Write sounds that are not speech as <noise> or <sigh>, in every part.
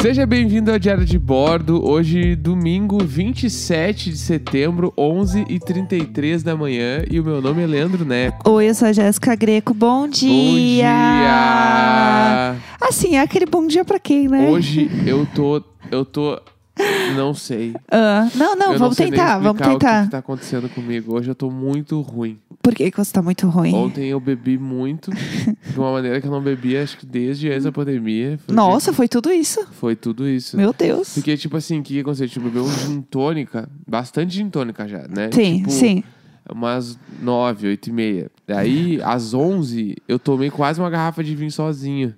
Seja bem-vindo ao Diário de Bordo. Hoje, domingo 27 de setembro, 11h33 da manhã. E o meu nome é Leandro Neco. Oi, eu sou a Jéssica Greco. Bom dia! Bom dia! Assim, é aquele bom dia pra quem, né? Hoje eu tô. Eu tô. Não sei. Ah, não, não, Eu vamos nem tentar, vamos explicar O que, tentar. que tá acontecendo comigo? Hoje eu tô muito ruim. Por que, que você tá muito ruim? Ontem eu bebi muito, <laughs> de uma maneira que eu não bebia, acho que desde antes da pandemia. Foi Nossa, foi tudo isso? Foi tudo isso. Meu Deus. Porque, tipo assim, o que aconteceu? Tipo, bebeu um gin tônica, bastante gin tônica já, né? Sim, Tipo, sim. Umas nove, oito e meia. Daí, às onze, eu tomei quase uma garrafa de vinho sozinho.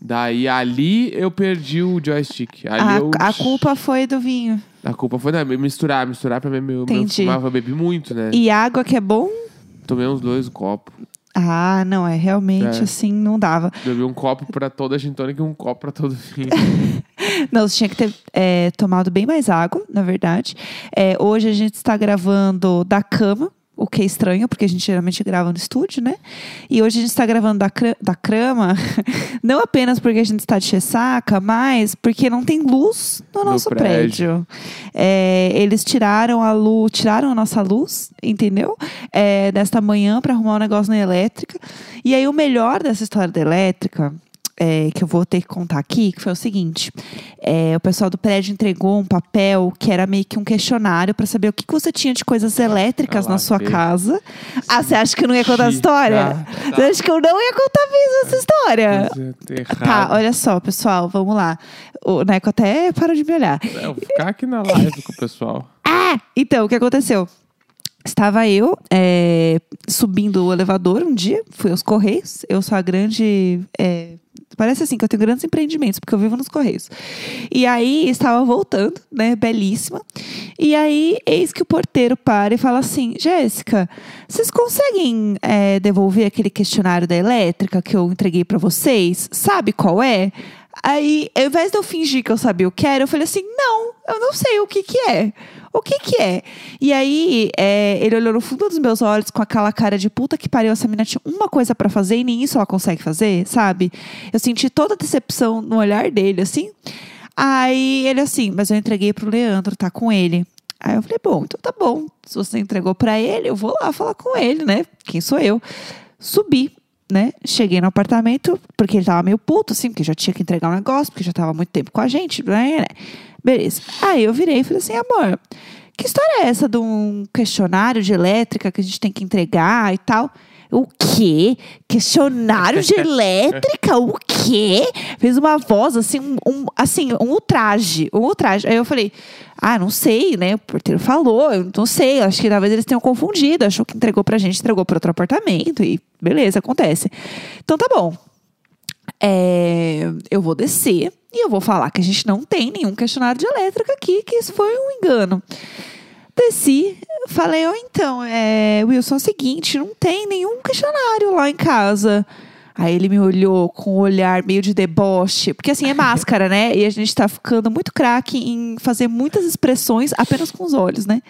Daí, ali, eu perdi o joystick. Ali A, eu... a culpa foi do vinho. A culpa foi né, misturar. Misturar pra mim, meu, meu Entendi. fumava, eu bebi muito, né? E água que é bom? Tomei uns dois copos. Ah, não, é realmente É. assim, não dava. Bebi um copo pra toda a gin tônica e um copo pra todo vinho. <laughs> Não, você tinha que ter é, tomado bem mais água, na verdade. É, hoje a gente está gravando da cama, o que é estranho, porque a gente geralmente grava no estúdio, né? E hoje a gente está gravando da, cra- da cama, <laughs> não apenas porque a gente está de ressaca, mas porque não tem luz no No nosso prédio. prédio. É, eles tiraram a luz, tiraram a nossa luz, entendeu? É, desta manhã para arrumar um negócio na elétrica. E aí o melhor dessa história da elétrica é, que eu vou ter que contar aqui, que foi o seguinte: é, o pessoal do prédio entregou um papel que era meio que um questionário para saber o que, que você tinha de coisas elétricas Ah lá na sua vem. casa. Ah, você acha que eu não ia contar a Sim. história? Tá. Você acha que eu não ia contar mesmo essa história? Tá, olha só, pessoal, vamos lá. O Neco até parou de me olhar. Eu vou ficar aqui na live com o pessoal. Ah! <laughs> Então, o que aconteceu? Estava eu é, subindo o elevador um dia, fui aos Correios. Eu sou a grande. é, parece assim que eu tenho grandes empreendimentos, porque eu vivo nos Correios. E aí estava voltando, né? Belíssima. E aí, eis que o porteiro para e fala assim: Jéssica, vocês conseguem é, devolver aquele questionário da elétrica que eu entreguei para vocês? Sabe qual é? Aí, ao invés de eu fingir que eu sabia o que era, eu falei assim: não, eu não sei o que que é. O que que é? E aí, é, ele olhou no fundo dos meus olhos com aquela cara de puta que pariu, essa menina tinha uma coisa pra fazer e nem isso ela consegue fazer, sabe? Eu senti toda a decepção no olhar dele, assim. Aí, ele assim, mas eu entreguei pro Leandro, tá com ele. Aí eu falei, bom, então tá bom. Se você entregou pra ele, eu vou lá falar com ele, né? Quem sou eu? Subi, né? Cheguei no apartamento, porque ele tava meio puto, assim, porque já tinha que entregar um negócio, porque já tava muito tempo com a gente, né? né? Beleza. Aí eu virei e falei assim, amor, que história é essa de um questionário de elétrica que a gente tem que entregar e tal? O quê? Questionário de elétrica? O quê? Fez uma voz assim, um, assim, um ultraje, um ultraje. Aí eu falei, ah, não sei, né? O porteiro falou, eu não sei, acho que talvez eles tenham confundido, achou que entregou pra gente, entregou para outro apartamento e beleza, acontece. Então tá bom. É, eu vou descer e eu vou falar que a gente não tem nenhum questionário de elétrica aqui, que isso foi um engano. Desci, falei, ó, então, é, Wilson, é o seguinte, não tem nenhum questionário lá em casa. Aí ele me olhou com um olhar meio de deboche, porque assim é máscara, né? E a gente tá ficando muito craque em fazer muitas expressões apenas com os olhos, né?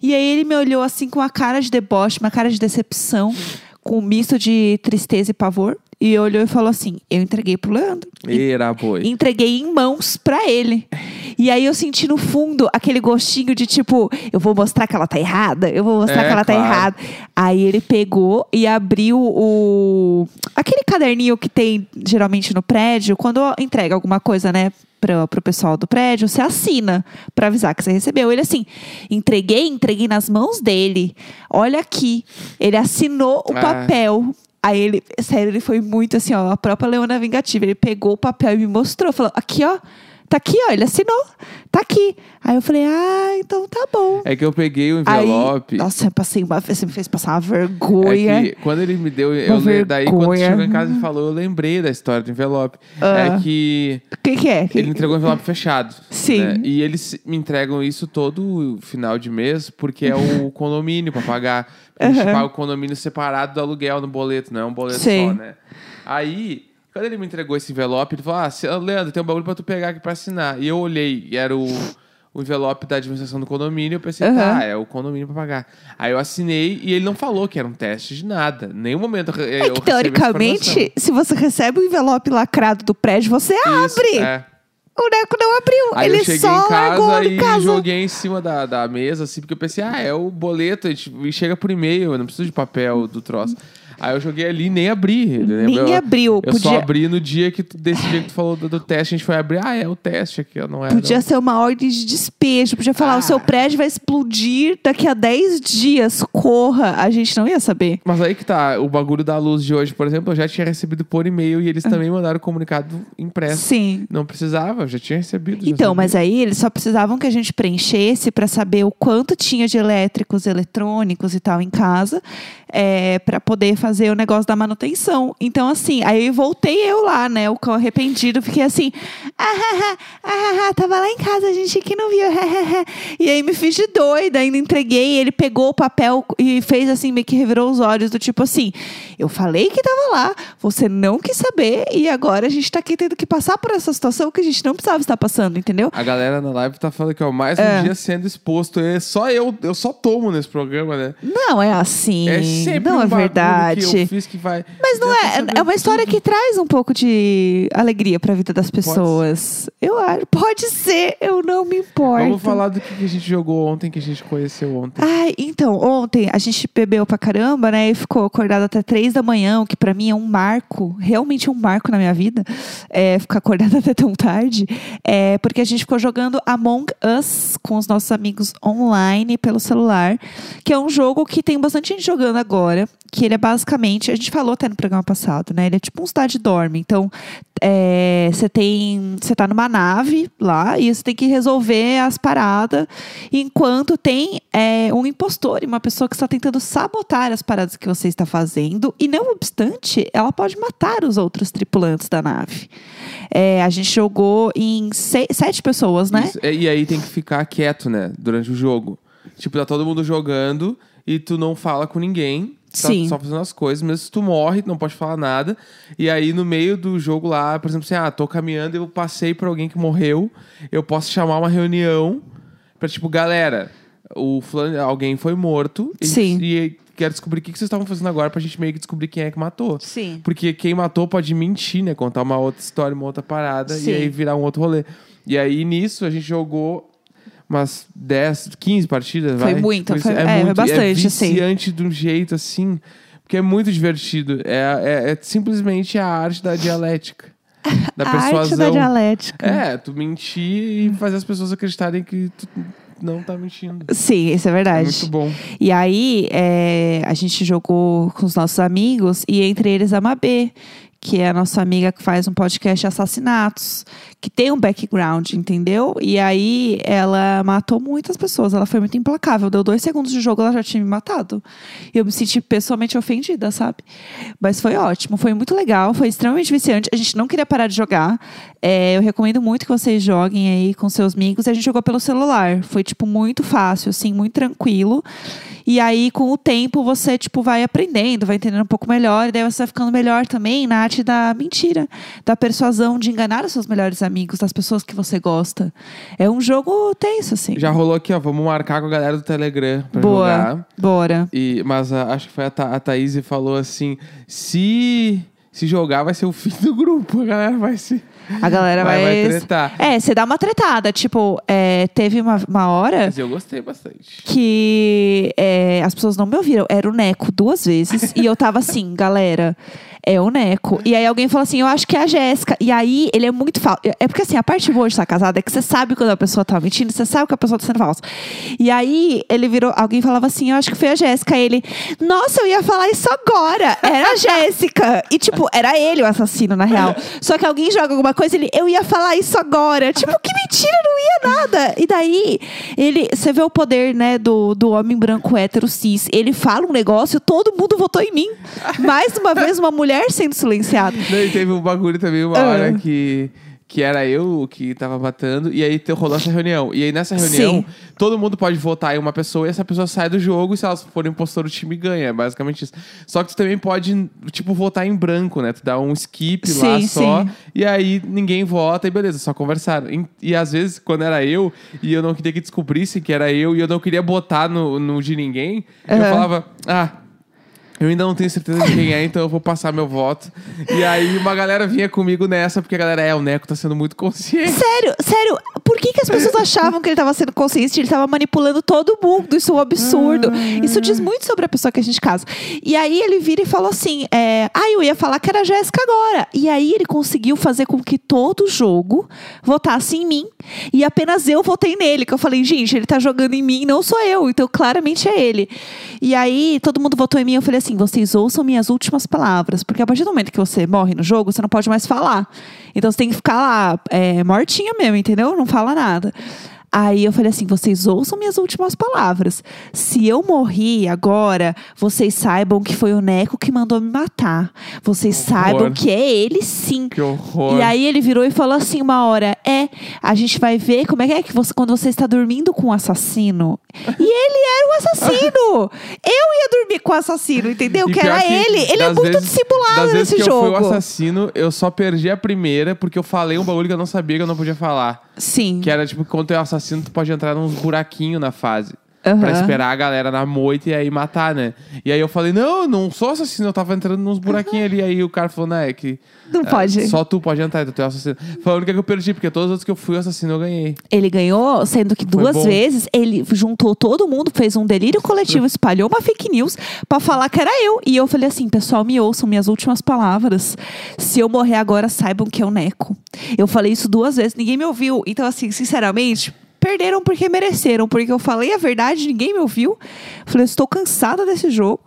E aí ele me olhou assim com uma cara de deboche, uma cara de decepção, com um misto de tristeza e pavor. E olhou e falou assim: Eu entreguei pro Leandro. Era boi. entreguei em mãos pra ele. E aí eu senti no fundo aquele gostinho de tipo, eu vou mostrar que ela tá errada, eu vou mostrar É, que ela tá claro. errada. Aí ele pegou e abriu o aquele caderninho que tem geralmente no prédio, quando entrega alguma coisa, né? Pro, pro pessoal do prédio, você assina pra avisar que você recebeu. Ele assim, entreguei, entreguei nas mãos dele. Olha aqui. Ele assinou o Ah. papel. Aí ele, sério, ele foi muito assim, ó, a própria Leona Vingativa. Ele pegou o papel e me mostrou, falou: aqui, ó, tá aqui, ó, ele assinou, tá aqui. Aí eu falei: ah, então tá bom. É que eu peguei o Aí, envelope. nossa, eu passei uma você me fez passar uma vergonha. É que quando ele me deu, eu Uma le- daí quando chegou em casa e falou, eu lembrei da história do envelope. Ah. É que O que, que é? Que- ele entregou o envelope fechado. Sim. né? E eles me entregam isso todo final de mês, porque é o <laughs> condomínio pra pagar. A gente paga o condomínio separado do aluguel no boleto, não é um boleto Sim. só, né? Aí, quando ele me entregou esse envelope, ele falou: Ah, Leandro, tem um bagulho pra tu pegar aqui pra assinar. E eu olhei, e era o, o envelope da administração do condomínio. Eu pensei, Aham. tá, é o condomínio pra pagar. Aí eu assinei e ele não falou que era um teste de nada. Nenhum momento eu, É que teoricamente, se você recebe o envelope lacrado do prédio, você. Isso, abre. é. O Neco não abriu. Aí ele eu cheguei só em largou casa em e casa. joguei em cima da, da mesa, assim, porque eu pensei, ah, é o boleto, a gente, chega por e-mail, eu não preciso de papel do troço. Aí eu joguei ali e nem abri. Nem? Eu- abriu. Eu só Podia- abri no dia que tu, desse dia que tu falou do, do teste, a gente foi abrir. Ah, é o teste aqui, não é? Podia não. ser uma ordem de despejo. Podia falar, Ah. o seu prédio vai explodir daqui a 10 dias. Corra. A gente não ia saber. Mas aí que tá, o bagulho da luz de hoje, por exemplo, eu já tinha recebido por e-mail e eles também mandaram o comunicado impresso. Sim. Não precisava, eu já tinha recebido. já Então, sabia. mas aí eles só precisavam que a gente preenchesse para saber o quanto tinha de elétricos, eletrônicos e tal em casa, é, para poder fazer o negócio da manutenção. Então, assim, aí voltei eu lá, né? O cão arrependido, fiquei assim, ah, ah, ah, ah, tava lá em casa, a gente aqui não viu. ah, ah, ah." E aí me fiz de doida, ainda entreguei, ele pegou o papel e fez assim, meio que revirou os olhos, do tipo assim, eu falei que tava lá, você não quis saber, e agora a gente tá aqui tendo que passar por essa situação que a gente não precisava estar passando, entendeu? A galera na live tá falando que é o mais um É. dia sendo exposto. É só eu, eu só tomo nesse programa, né? Não é assim. É sempre não um é verdade. Que eu fiz que vai. Mas não é. É uma história tudo. que traz um pouco de alegria pra vida das pessoas. Eu acho. Pode ser, eu não me importo. Vamos falar do que a gente jogou ontem, que a gente conheceu ontem. Ai, então, ontem a gente bebeu pra caramba, né? E ficou acordado até três da manhã, o que pra mim é um marco, realmente um marco na minha vida. É, ficar acordado <laughs> até tão tarde. É, porque a gente ficou jogando Among Us com os nossos amigos online pelo celular, que é um jogo que tem bastante gente jogando agora. Que ele é basicamente, a gente falou até no programa passado, né? Ele é tipo um cidade dorme. Então, é, você tem. Você tá numa nave lá e você tem que resolver as paradas. Enquanto tem é, um impostor uma pessoa que está tentando sabotar as paradas que você está fazendo. E não obstante, ela pode matar os outros tripulantes da nave. É, a gente jogou em sei- sete pessoas, né? Isso, é, E aí tem que ficar quieto, né? Durante o jogo. Tipo, tá todo mundo jogando e tu não fala com ninguém. Tá Sim. só fazendo as coisas. Mesmo se tu morre, tu não pode falar nada. E aí, no meio do jogo lá, por exemplo, assim, ah, tô caminhando e eu passei por alguém que morreu. Eu posso chamar uma reunião pra, tipo, galera, o fulano, alguém foi morto. E, Sim. E quero descobrir o que que vocês estavam fazendo agora pra gente meio que descobrir quem é que matou. Sim. Porque quem matou pode mentir, né? Contar uma outra história, uma outra parada Sim. e aí virar um outro rolê. E aí nisso a gente jogou umas 10, 15 partidas, Foi vai. muito, foi- é, foi bastante, é assim. viciante de um jeito assim, porque é muito divertido. É, é, é simplesmente a arte da dialética. Da <laughs> A arte da dialética. É, tu mentir e fazer as pessoas acreditarem que tu não tá mentindo. Sim, isso é É verdade. muito bom. E aí, é, a gente jogou com os nossos amigos, e entre eles a Mabê, que é a nossa amiga que faz um podcast assassinatos, que tem um background, entendeu? E aí ela matou muitas pessoas, ela foi muito implacável. Deu dois segundos de jogo, ela já tinha me matado. E eu me senti pessoalmente ofendida, sabe? Mas foi ótimo, foi muito legal, foi extremamente viciante. A gente não queria parar de jogar. É, eu recomendo muito que vocês joguem aí com seus amigos. A gente jogou pelo celular. Foi, tipo, muito fácil, assim, muito tranquilo. E aí, com o tempo, você, tipo, vai aprendendo, vai entendendo um pouco melhor. E daí você vai ficando melhor também na arte da mentira. Da persuasão, de enganar os seus melhores amigos, das pessoas que você gosta. É um jogo tenso, assim. Já rolou aqui, ó. Vamos marcar com a galera do Telegram pra Boa. jogar. Bora. E, mas ah, acho que foi a, Tha a Thaís que falou assim: se, se jogar, vai ser o fim do grupo. A galera vai se. A galera vai. Vai- vai tretar. É, você dá uma tretada. Tipo, é, teve uma, uma hora Mas eu gostei bastante. que é, as pessoas não me ouviram. Era o Neco duas vezes. e eu tava assim, galera, é o Neco. E aí alguém falou assim, eu acho que é a Jéssica. E aí ele é muito falso. É porque assim, a parte boa de estar casado é que você sabe quando a pessoa tá mentindo, você sabe que a pessoa tá sendo falsa. E aí ele virou, alguém falava assim, eu acho que foi a Jéssica. Ele, nossa, eu ia falar isso agora. Era a Jéssica. E tipo, era ele o assassino, na real. Só que alguém joga alguma coisa, ele, eu ia falar isso agora. Tipo, que mentira, não ia nada. E daí, ele, você vê o poder, né, do, do homem branco hétero cis. Ele fala um negócio, todo mundo votou em mim. Mais uma vez, uma mulher sendo silenciada. Não, e teve um bagulho também, uma Ah. hora que, que era eu que tava matando, e aí te- rolou essa reunião. E aí nessa reunião, Sim. todo mundo pode votar em uma pessoa e essa pessoa sai do jogo, e se elas forem impostor, o time ganha. É basicamente isso. Só que tu também pode, tipo, votar em branco, né? Tu dá um skip lá Sim, só, sim. e aí ninguém vota, e beleza, só conversaram. E, e às vezes, quando era eu, e eu não queria que descobrissem que era eu, e eu não queria botar no, no de ninguém, eu Aham. falava, ah. Eu ainda não tenho certeza de quem é, então eu vou passar meu voto. E aí uma galera vinha comigo nessa, porque a galera, é, o Neco tá sendo muito consciente. Sério, sério, por que, que as pessoas achavam que ele tava sendo consciente? Ele tava manipulando todo mundo. Isso é um absurdo. Isso diz muito sobre a pessoa que a gente casa. E aí ele vira e falou assim: é, ah, eu ia falar que era a Jéssica agora. E aí ele conseguiu fazer com que todo jogo votasse em mim. E apenas eu votei nele. Que eu falei, gente, ele tá jogando em mim, não sou eu. Então claramente é ele. E aí todo mundo votou em mim. Eu falei assim: vocês ouçam minhas últimas palavras. Porque a partir do momento que você morre no jogo, você não pode mais falar. Então você tem que ficar lá, é, mortinha mesmo, entendeu? Não fala nada. Aí eu falei assim: vocês ouçam minhas últimas palavras. Se eu morri agora, vocês saibam que foi o Neco que mandou me matar. Vocês saibam que é ele sim. Que horror. E aí ele virou e falou assim uma hora: É, a gente vai ver como é que é que você, quando você está dormindo com o assassino. E ele era o assassino! <laughs> Eu ia dormir com o assassino, entendeu? E que era que ele. Ele é muito vezes- dissimulado nesse que jogo. eu fui o assassino, eu só perdi a primeira porque eu falei um bagulho que eu não sabia que eu não podia falar. Sim. Que era tipo, quando tu é assassino, tu pode entrar nos buraquinhos na fase. Aham. Pra esperar a galera na moita e aí matar, né? E aí eu falei, não, não sou assassino, eu tava entrando nos buraquinhos ali. Aí o cara falou, não, é que. Não é, pode. Só tu pode entrar, tu é assassino. Foi a única que eu perdi, porque todas as outras que eu fui assassino eu ganhei. Ele ganhou, sendo que duas bom. vezes ele juntou todo mundo, fez um delírio coletivo, <laughs> espalhou uma fake news pra falar que era eu. E eu falei assim: pessoal, me ouçam minhas últimas palavras. Se eu morrer agora, saibam que é o Neco. Eu falei isso duas vezes, ninguém me ouviu. Então, assim, sinceramente. Perderam porque mereceram, porque eu falei a verdade, ninguém me ouviu. Falei, eu estou cansada desse jogo.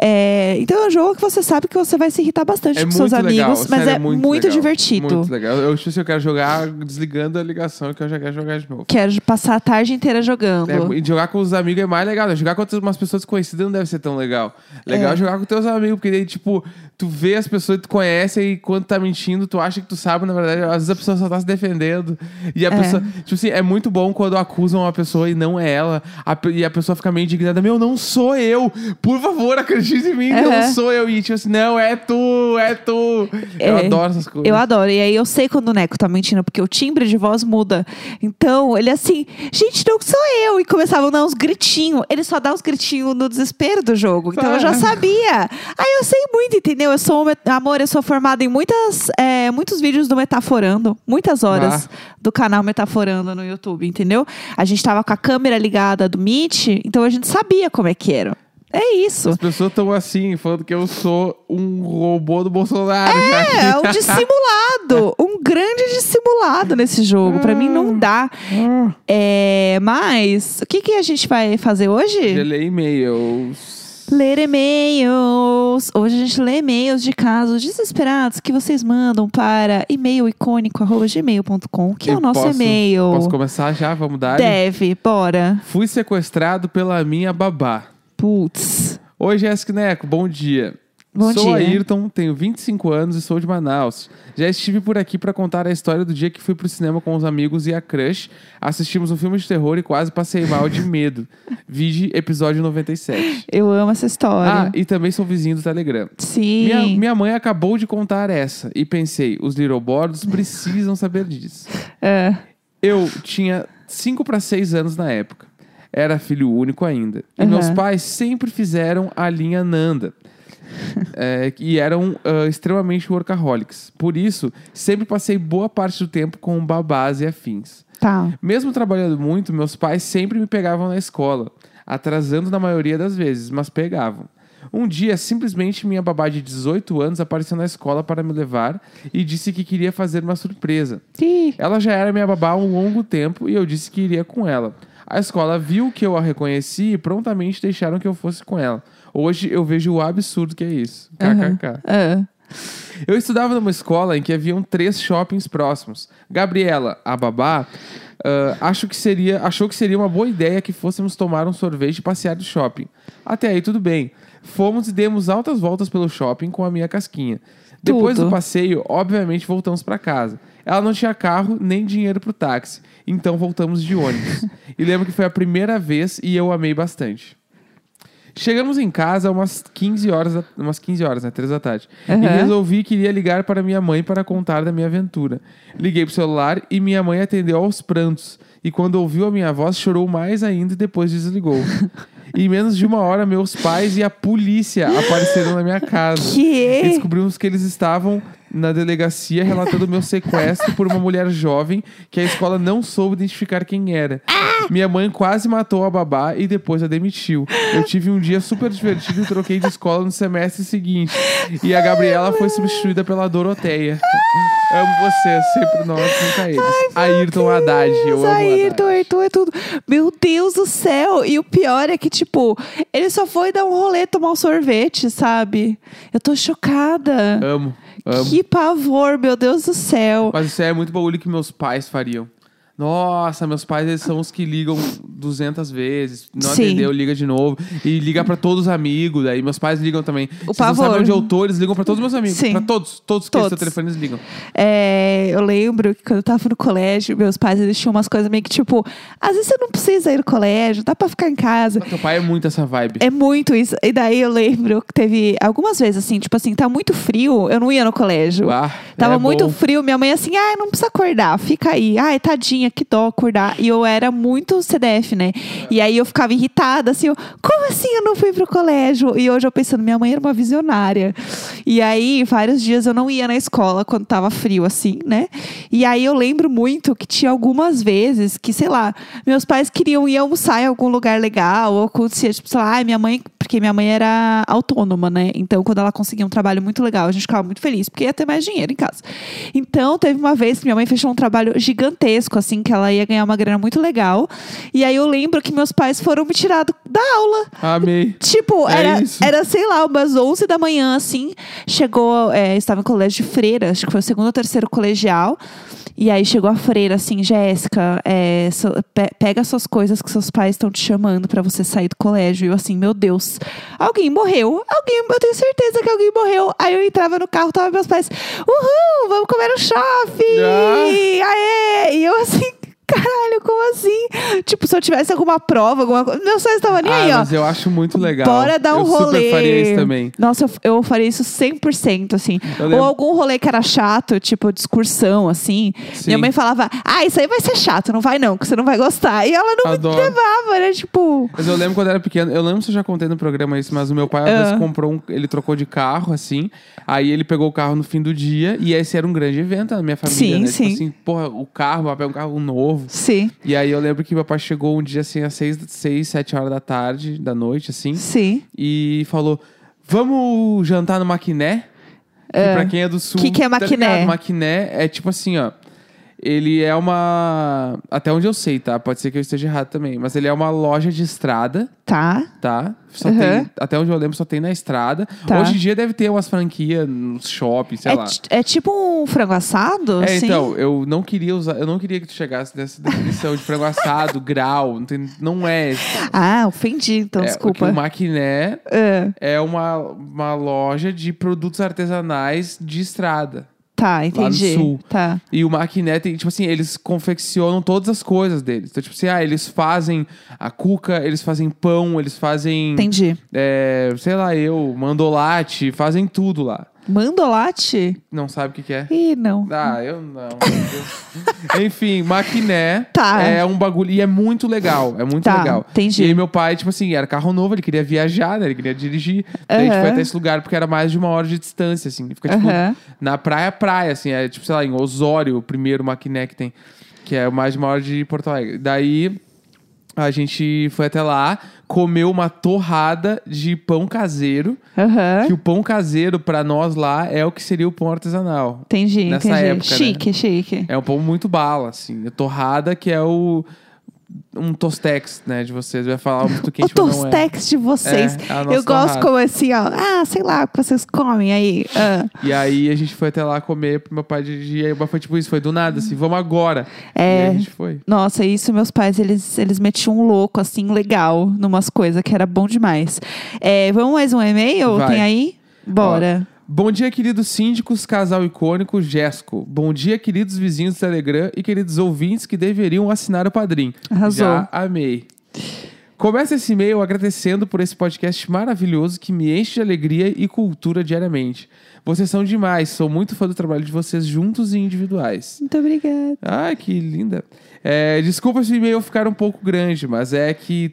É, então é um jogo que você sabe que você vai se irritar bastante É com seus muito legal, amigos, mas sério, é muito, legal. divertido. Muito legal. Eu, assim, eu quero jogar desligando a ligação, que eu já quero jogar de novo. Quero passar a tarde inteira jogando. É, e jogar com os amigos é mais legal. Né? Jogar com umas pessoas conhecidas não deve ser tão legal. Legal É. é jogar com teus amigos, porque daí, tipo, tu vê as pessoas que tu conhece e quando tá mentindo, tu acha que tu sabe, na verdade, às vezes a pessoa só tá se defendendo. E a É. pessoa, tipo assim, é muito bom quando acusam uma pessoa e não é ela. A e a pessoa fica meio indignada: Meu, não sou eu. Por favor, acredite em mim, Aham. não sou eu. E tipo assim, não, é tu, é tu. Eu É. adoro essas coisas. Eu adoro. E aí eu sei quando o Neco tá mentindo, porque o timbre de voz muda. Então, ele é assim, gente, não sou eu. E começavam a dar uns gritinhos. Ele só dá uns gritinhos no desespero do jogo. Então eu já Ah. sabia. Aí eu sei muito, entendeu? Eu sou, amor, eu sou formada em muitas, é, muitos vídeos do Metaforando. Muitas horas do canal Metaforando no YouTube, entendeu? A gente tava com a câmera ligada do Meet, então a gente sabia como é que era. É isso. As pessoas estão assim, falando que eu sou um robô do Bolsonaro. É, é um dissimulado. um grande dissimulado nesse jogo. Pra mim não dá. É, mas, o que, que a gente vai fazer hoje? Gelei e-mails. Ler e-mails. Hoje a gente lê e-mails de casos desesperados que vocês mandam para e-mailicônico.gmail.com, que é o E nosso posso- e-mail. Posso começar já? Vamos dar? Deve, bora. Fui sequestrado pela minha babá. Putz. Oi, Jéssica Neco, bom dia. Bom sou dia. Ayrton, tenho 25 anos e sou de Manaus. Já estive por aqui para contar a história do dia que fui pro cinema com os amigos e a crush. Assistimos um filme de terror e quase passei mal de medo. Vide episódio 97. Eu amo essa Ah, história. e também sou vizinho do Telegram. Sim. Minha, minha mãe acabou de contar essa e pensei, os Little Bordos precisam saber disso. É. Eu tinha 5 para 6 anos na época. Era filho único ainda. E Uhum. meus pais sempre fizeram a linha Nanda. É, e eram ah, extremamente workaholics. Por isso, sempre passei boa parte do tempo com babás e afins. Tá. Mesmo trabalhando muito, meus pais sempre me pegavam na escola, atrasando na maioria das vezes, mas pegavam. Um dia, simplesmente minha babá de 18 anos apareceu na escola para me levar e disse que queria fazer uma surpresa. Ih, Ela já era minha babá há um longo tempo e eu disse que iria com ela. A escola viu que eu a reconheci e prontamente deixaram que eu fosse com ela. Hoje eu vejo o absurdo que é isso. KKK. é. Eu estudava numa escola em que haviam três shoppings próximos. Gabriela, a babá, ah, acho que seria, achou que seria uma boa ideia que fôssemos tomar um sorvete e passear do shopping. Até aí tudo bem. Fomos e demos altas voltas pelo shopping com a minha casquinha. Depois Tudo. do passeio, obviamente voltamos para casa. Ela não tinha carro nem dinheiro pro táxi, então voltamos de ônibus. <laughs> e lembro que foi a primeira vez e eu amei bastante. Chegamos em casa umas 15 horas, da- umas 15 horas, né? 3 da tarde. E Aham. resolvi que iria ligar para minha mãe para contar da minha aventura. Liguei pro celular e minha mãe atendeu aos prantos. E quando ouviu a minha voz, chorou mais ainda e depois desligou. <laughs> Em menos de uma hora, meus pais e a polícia apareceram na minha <laughs> casa. E Que? descobrimos que eles estavam na delegacia relatando meu <laughs> sequestro por uma mulher jovem que a escola não soube identificar quem era. Minha mãe quase matou a babá e depois a demitiu. Eu tive um dia super divertido e troquei de escola no semestre seguinte. E a Gabriela foi substituída pela Doroteia. Amo vocês, sempre nós, nunca eles. Ayrton Haddad, eu amo Ayrton, Haddad. Ayrton é tudo. Meu Deus do céu! E o pior é que, tipo, ele só foi dar um rolê tomar um sorvete, sabe? Eu tô chocada. Amo, amo. Que pavor, meu Deus do céu. Mas isso é muito bagulho que meus pais fariam. Nossa, meus pais eles são os que ligam 200 vezes, não Sim. atendeu, liga de novo e liga pra todos os amigos, daí meus pais ligam também. O Vocês não pavor. sabem onde eu tô, eles ligam pra todos os meus amigos, Sim. Pra todos, todos que têm seu telefone eles ligam. É, eu lembro que quando eu tava no colégio, meus pais eles tinham umas coisas meio que tipo, às vezes você não precisa ir no colégio, dá pra ficar em casa. Teu pai é muito essa vibe. É muito isso. E daí eu lembro que teve algumas vezes assim, tipo assim, tá muito frio, eu não ia no colégio. Ah, Tava é muito bom. frio, minha mãe assim, ai, não precisa acordar, fica aí. Ai, tadinha, que dó acordar. E eu era muito CDF, né? E aí eu ficava irritada, assim, eu, como assim eu não fui pro colégio? E hoje eu pensando, minha mãe era uma visionária. E aí, vários dias eu não ia na escola quando tava frio, assim, né? E aí eu lembro muito que tinha algumas vezes que, sei lá, meus pais queriam ir almoçar em algum lugar legal, ou acontecia, tipo, sei lá, ai, minha mãe, porque minha mãe era autônoma, né? Então, quando ela conseguia um trabalho muito legal, a gente ficava muito feliz, porque ia ter mais dinheiro em casa. Então, teve uma vez que minha mãe fechou um trabalho gigantesco, assim, que ela ia ganhar uma grana muito legal. E aí eu lembro que meus pais foram me tirar do- da aula. Amei. Tipo, É era, isso. era, sei lá, umas 11 da manhã, assim. Chegou, é, estava em colégio de freira, acho que foi o segundo ou terceiro colegial. E aí chegou a freira, assim, Jéssica, é, so- pe- pega suas coisas que seus pais estão te chamando pra você sair do colégio. E eu assim, meu Deus, alguém morreu. Alguém, eu tenho certeza que alguém morreu. Aí eu entrava no carro, tava meus pais, uhul, vamos comer no shopping! Ah. Aê! E eu assim, como assim? Tipo, se eu tivesse alguma prova, alguma coisa. Meus pais estavam nem Ah, aí, ó. mas eu acho muito legal. Bora dar um eu rolê. super faria isso também. Nossa, eu, eu faria isso 100%, assim. Eu Ou lembro- algum rolê que era chato, tipo discursão, assim. Sim. Minha mãe falava, ah, isso aí vai ser chato, não vai não, que você não vai gostar. E ela não Adoro. me levava, era tipo... Mas eu lembro quando eu era pequeno, eu lembro se eu já contei no programa isso, mas o meu pai vezes comprou um, ele trocou de carro, assim, aí ele pegou o carro no fim do dia, e esse era um grande evento na minha família, Sim, né? sim. Tipo assim, porra, o carro, vai pegar um carro novo. Sim, E aí eu lembro que meu pai chegou um dia assim, às seis, seis sete horas da tarde, da noite, assim, sim. e falou: Vamos jantar no Maquiné? Que pra quem é do sul. Que que é tá Maquiné? ligado? Maquiné é tipo assim, ó. Ele é uma. Até onde eu sei, tá? Pode ser que eu esteja errado também. Mas ele é uma loja de estrada, Tá, tá? Só Uhum. tem, até onde eu lembro, só tem na estrada. Tá. Hoje em dia deve ter umas franquias nos shoppings, sei é, lá. é tipo um frango assado, É, assim? então, eu não queria usar, eu não queria que tu chegasse nessa definição de frango assado, <laughs> grau, não, tem, não é. Ah, ofendi, então, é desculpa. O Maquiné Ah, é uma, uma loja de produtos artesanais de estrada. Tá, entendi. sul. Tá. E o Maquiné tem, tipo assim, eles confeccionam todas as coisas deles. Então, tipo assim, ah, eles fazem a cuca, eles fazem pão, eles fazem, Entendi. é, sei lá, eu, mandolate, fazem tudo lá. Mandolate? Não sabe o que, que é? Ih, não. Ah, eu não. Enfim, Maquiné Tá. é um bagulho. E é muito legal. É muito Tá, legal. entendi. E aí, meu pai, tipo assim, era carro novo, ele queria viajar, né? Ele queria dirigir. Daí a gente Aham. foi até esse lugar porque era mais de uma hora de distância, assim. Fica, tipo, Aham. na praia, praia, assim. É tipo, sei lá, em Osório, o primeiro Maquiné que tem. Que é mais de uma hora de Porto Alegre. Daí. A gente foi até lá, comeu uma torrada de pão caseiro. Aham. Que o pão caseiro, pra nós lá, é o que seria o pão artesanal. Entendi, Nessa entendi. época, né? chique, chique. É um pão muito bala, assim. A torrada, que é o. Um tostex, né, de vocês. Vai falar muito O quente, não é. tostex de vocês. É, nossa eu gosto como assim, ó. Ah, sei lá, o que vocês comem aí. Ah. E aí a gente foi até lá comer pro meu pai dirigir. E aí o foi tipo isso, foi do nada, assim, vamos agora. É. E a gente foi. Nossa, isso meus pais, eles, eles metiam um louco, assim, legal, numas coisas que era bom demais. É, vamos mais um e-mail? Vai. Tem aí? Bora. Bom dia, queridos síndicos, casal icônico, Jéssico. Bom dia, queridos vizinhos do Telegram e queridos ouvintes que deveriam assinar o padrinho. Arrasou. Já amei. Começa esse e-mail agradecendo por esse podcast maravilhoso que me enche de alegria e cultura diariamente. Vocês são demais, sou muito fã do trabalho de vocês juntos e individuais. Muito obrigada. Ai, que linda. É, desculpa se o e-mail ficar um pouco grande, mas é que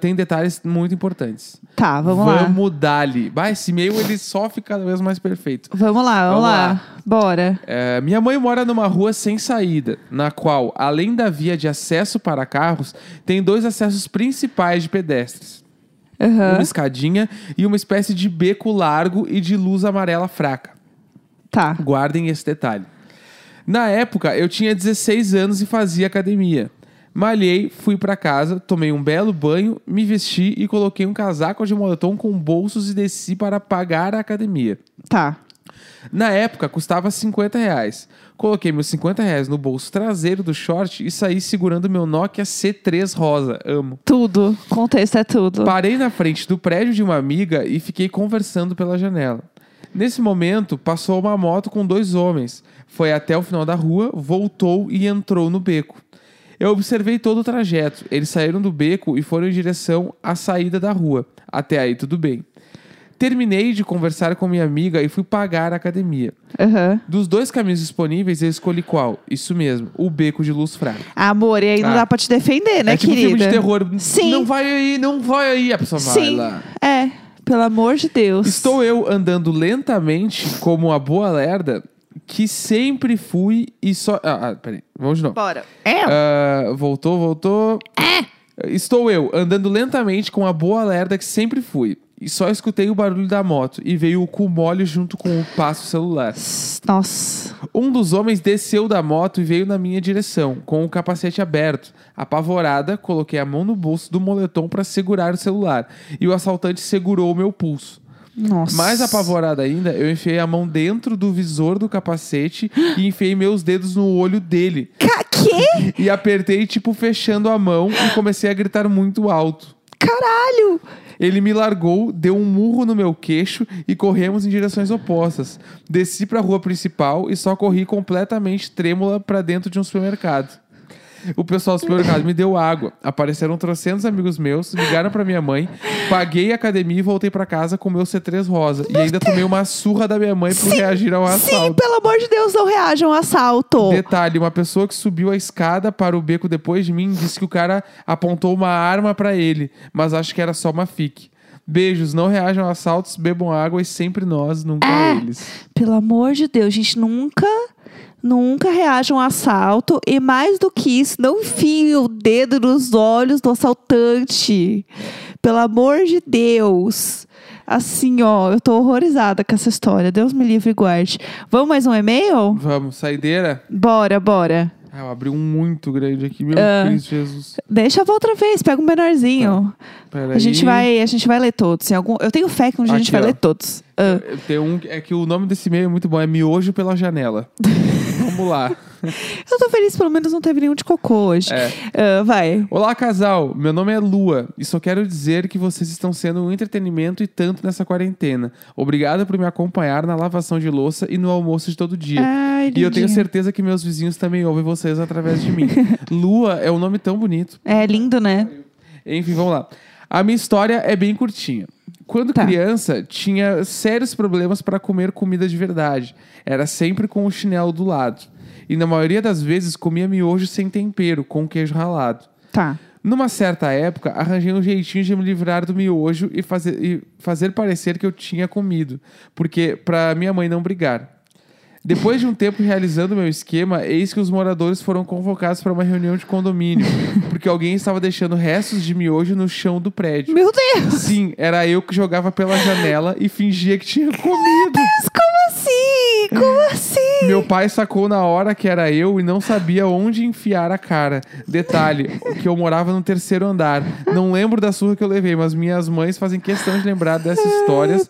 tem detalhes muito importantes. Tá, vamos, lá. Vamos dar-lhe. Bah, esse e-mail ele só fica cada vez mais perfeito. Vamos lá, vamos, Vamos lá. lá. Bora. É, minha mãe mora numa rua sem saída, na qual, além da via de acesso para carros, tem dois acessos principais de pedestres. Aham. Uma escadinha e uma espécie de beco largo e de luz amarela fraca. Tá. Guardem esse detalhe. Na época, eu tinha 16 anos e fazia academia. Malhei, fui pra casa, tomei um belo banho, me vesti e coloquei um casaco de moletom com bolsos e desci para pagar a academia. Tá. Na época, custava 50 reais. Coloquei meus 50 reais no bolso traseiro do short e saí segurando meu Nokia C3 rosa. Amo. Tudo. Contexto é tudo. Parei na frente do prédio de uma amiga e fiquei conversando pela janela. Nesse momento, passou uma moto com dois homens. Foi até o final da rua, voltou e entrou no beco. Eu observei todo o trajeto. Eles saíram do beco e foram em direção à saída da rua. Até aí, tudo bem. Terminei de conversar com minha amiga e fui pagar a academia. Aham. Dos dois caminhos disponíveis, eu escolhi qual? Isso mesmo, o beco de luz fraca. Amor, e aí não Ah. dá pra te defender, né, é tipo querida? filme de terror. Sim. Não vai aí, não vai aí. A pessoa vai Sim. lá. É. Pelo amor de Deus. Estou eu andando lentamente como a boa lerda que sempre fui e só. Ah, ah peraí, vamos de novo. Bora. É. Ah, voltou, voltou. Estou eu andando lentamente com a boa lerda que sempre fui. E só escutei o barulho da moto e veio o cu mole junto com o passo celular. Nossa. Um dos homens desceu da moto e veio na minha direção, com o capacete aberto. Apavorada, coloquei a mão no bolso do moletom para segurar o celular. E o assaltante segurou o meu pulso. Nossa. Mais apavorada ainda, eu enfiei a mão dentro do visor do capacete <gasps> e enfiei meus dedos no olho dele. Ca quê? E apertei, tipo, fechando a mão e comecei a gritar muito alto. Caralho. Ele me largou, deu um murro no meu queixo e corremos em direções opostas. Desci pra rua principal e só corri completamente trêmula pra dentro de um supermercado. O pessoal do supermercado me deu água. Apareceram trocentos amigos meus, ligaram pra minha mãe, paguei a academia e voltei pra casa com meu C3 rosa. E ainda tomei uma surra da minha mãe por reagir ao Sim, assalto. pelo amor de Deus, não reajam ao assalto. Detalhe, uma pessoa que subiu a escada para o beco depois de mim disse que o cara apontou uma arma pra ele, mas acho que era só uma fique. Beijos, não reajam a assaltos, bebam água e sempre nós, nunca É. eles. Pelo amor de Deus, gente, nunca, nunca reajam ao assalto. E mais do que isso, não enfiem o dedo nos olhos do assaltante. Pelo amor de Deus. Assim, ó, eu tô horrorizada com essa história. Deus me livre e guarde. Vamos mais um e-mail? Vamos, saideira? Bora, bora. Ah, eu abri um muito grande aqui, meu Ah. Cristo Jesus. Deixa eu outra vez, pega um menorzinho. Pera A gente vai, a gente vai ler todos. Em algum, eu tenho fé que um dia a gente Aqui, vai ó. ler todos. Ah, Tem um, é que o nome desse e-mail é muito bom, é Miojo pela Janela. <laughs> Vamos lá. <laughs> eu tô feliz, pelo menos não teve nenhum de cocô hoje. É. Ah, vai. Olá, casal. Meu nome é Lua e só quero dizer que vocês estão sendo um entretenimento e tanto nessa quarentena. Obrigada por me acompanhar na lavação de louça e no almoço de todo dia. Ai, e eu tenho certeza que meus vizinhos também ouvem vocês através de mim. <laughs> Lua é um nome tão bonito. É lindo, né? Enfim, vamos lá. A minha história é bem curtinha. Quando Tá. criança, tinha sérios problemas para comer comida de verdade. Era sempre com o chinelo do lado. E na maioria das vezes comia miojo sem tempero, com queijo ralado. Tá. Numa certa época, arranjei um jeitinho de me livrar do miojo e fazer, e fazer parecer que eu tinha comido, porque para minha mãe não brigar. Depois de um tempo realizando meu esquema, eis que os moradores foram convocados para uma reunião de condomínio, porque alguém estava deixando restos de miojo no chão do prédio. Meu Deus! Sim, era eu que jogava pela janela e fingia que tinha comido. Como assim? Como assim? Meu pai sacou na hora que era eu e não sabia onde enfiar a cara. Detalhe, que eu morava no terceiro andar. Não lembro da surra que eu levei, mas minhas mães fazem questão de lembrar dessas histórias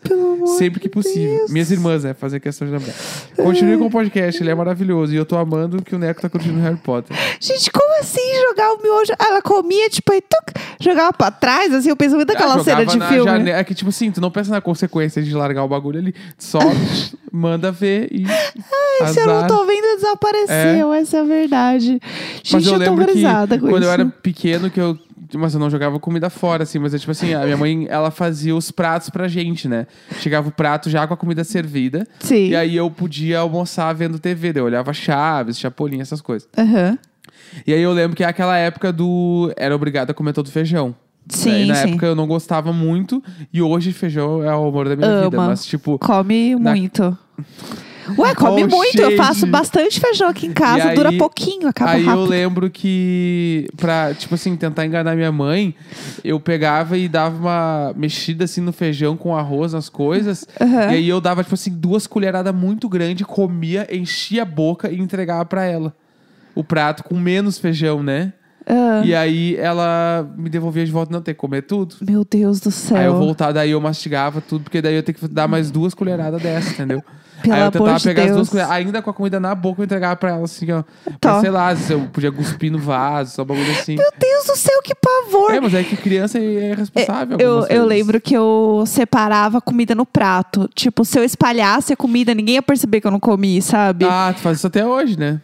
sempre que possível. Deus. Minhas irmãs, né, fazem questão de lembrar. Continue com o podcast, ele é maravilhoso. E eu tô amando que o Neco tá curtindo Harry Potter. Gente, como assim jogar o miojo? Ela comia, tipo, aí tuc, jogava pra trás, assim, eu penso muito naquela cena de filme. janela- É que, tipo assim, tu não pensa na consequência de largar o bagulho ali. Só <laughs> manda ver e. Ai, se eu não azar. tô vendo, desapareceu, essa é a verdade. Gente, Mas eu, eu, tô lembro que com quando isso. eu era pequeno, que eu. Mas eu não jogava comida fora, assim. Mas é tipo assim, a minha mãe, ela fazia os pratos pra gente, né? Chegava o prato já com a comida servida. Sim. E aí eu podia almoçar vendo TV. Daí eu olhava Chaves, Chapolin, essas coisas. Aham. E aí eu lembro que é aquela época do... Era obrigado a comer todo feijão. Sim, Daí, na sim. época eu não gostava muito e hoje feijão é o amor da minha vida. Ama. Mas, tipo, Come Na- muito. Ué, come muito. Eu faço bastante feijão aqui em casa. E aí- dura pouquinho, acaba aí eu rápido. lembro que, pra, tipo assim, tentar enganar minha mãe, eu pegava e dava uma mexida assim no feijão com arroz, nas coisas. E aí eu dava, tipo assim, duas colheradas muito grandes, comia, enchia a boca e entregava pra ela. O prato com menos feijão, né? E aí ela me devolvia de volta, não, tem que comer tudo. meu Deus do céu. Aí eu voltava, daí eu mastigava tudo, porque daí eu tenho que dar mais duas colheradas dessa, entendeu? Pelo aí eu amor tentava de pegar as duas Deus. ainda com a comida na boca, eu entregava pra ela assim, ó. Tá. Pra, sei lá, se eu podia cuspir no vaso, só bagulho assim. Meu Deus do céu, que pavor. É, mas é que criança é responsável. Eu, algumas eu vezes. lembro que eu separava a comida no prato. Tipo, se eu espalhasse a comida, ninguém ia perceber que eu não comi, sabe? Ah, tu faz isso até hoje, né?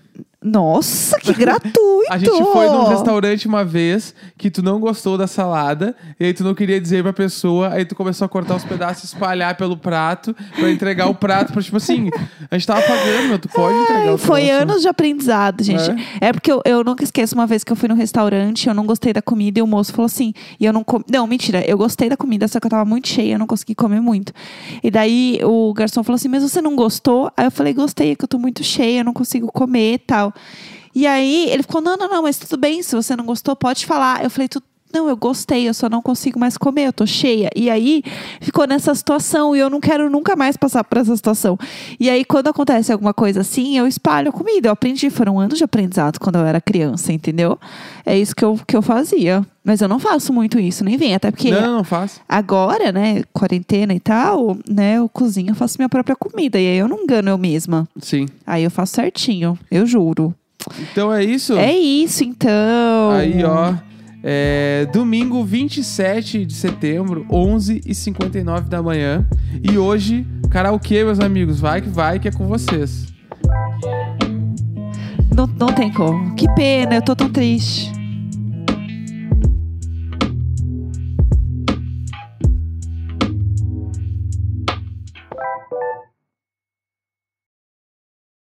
Nossa, que gratuito! <laughs> A gente foi num restaurante uma vez que tu não gostou da salada, e aí tu não queria dizer pra pessoa, aí tu começou a cortar os pedaços e espalhar pelo prato pra entregar o prato. Pra, tipo assim, a gente tava pagando, meu, tu pode entregar o Foi troço. anos de aprendizado, gente. É, porque eu, eu nunca esqueço uma vez que eu fui no restaurante, eu não gostei da comida e o moço falou assim. E eu não comi. Não, mentira, eu gostei da comida, só que eu tava muito cheia, eu não consegui comer muito. E daí o garçom falou assim: Mas você não gostou? Aí eu falei: Gostei, é que eu tô muito cheia, eu não consigo comer e tal. E aí ele ficou: Não, não, não, mas tudo bem, se você não gostou, pode falar. Eu falei: Tu não, eu gostei, eu só não consigo mais comer, eu tô cheia. E aí ficou nessa situação e eu não quero nunca mais passar por essa situação. E aí, quando acontece alguma coisa assim, eu espalho a comida. Eu aprendi, foram anos de aprendizado quando eu era criança, entendeu? É isso que eu, que eu fazia. Mas eu não faço muito isso, nem vem, até porque. Não, não, faz. Agora, né, quarentena e tal, né, eu cozinho, eu faço minha própria comida. E aí eu não engano eu mesma. Sim. Aí eu faço certinho, eu juro. Então é isso? É isso, então. Aí, ó. É, domingo 27 de setembro, 11h59 da manhã. E hoje, karaokê, meus amigos. Vai que vai, que é com vocês. Não, não tem como. Que pena, eu tô tão triste.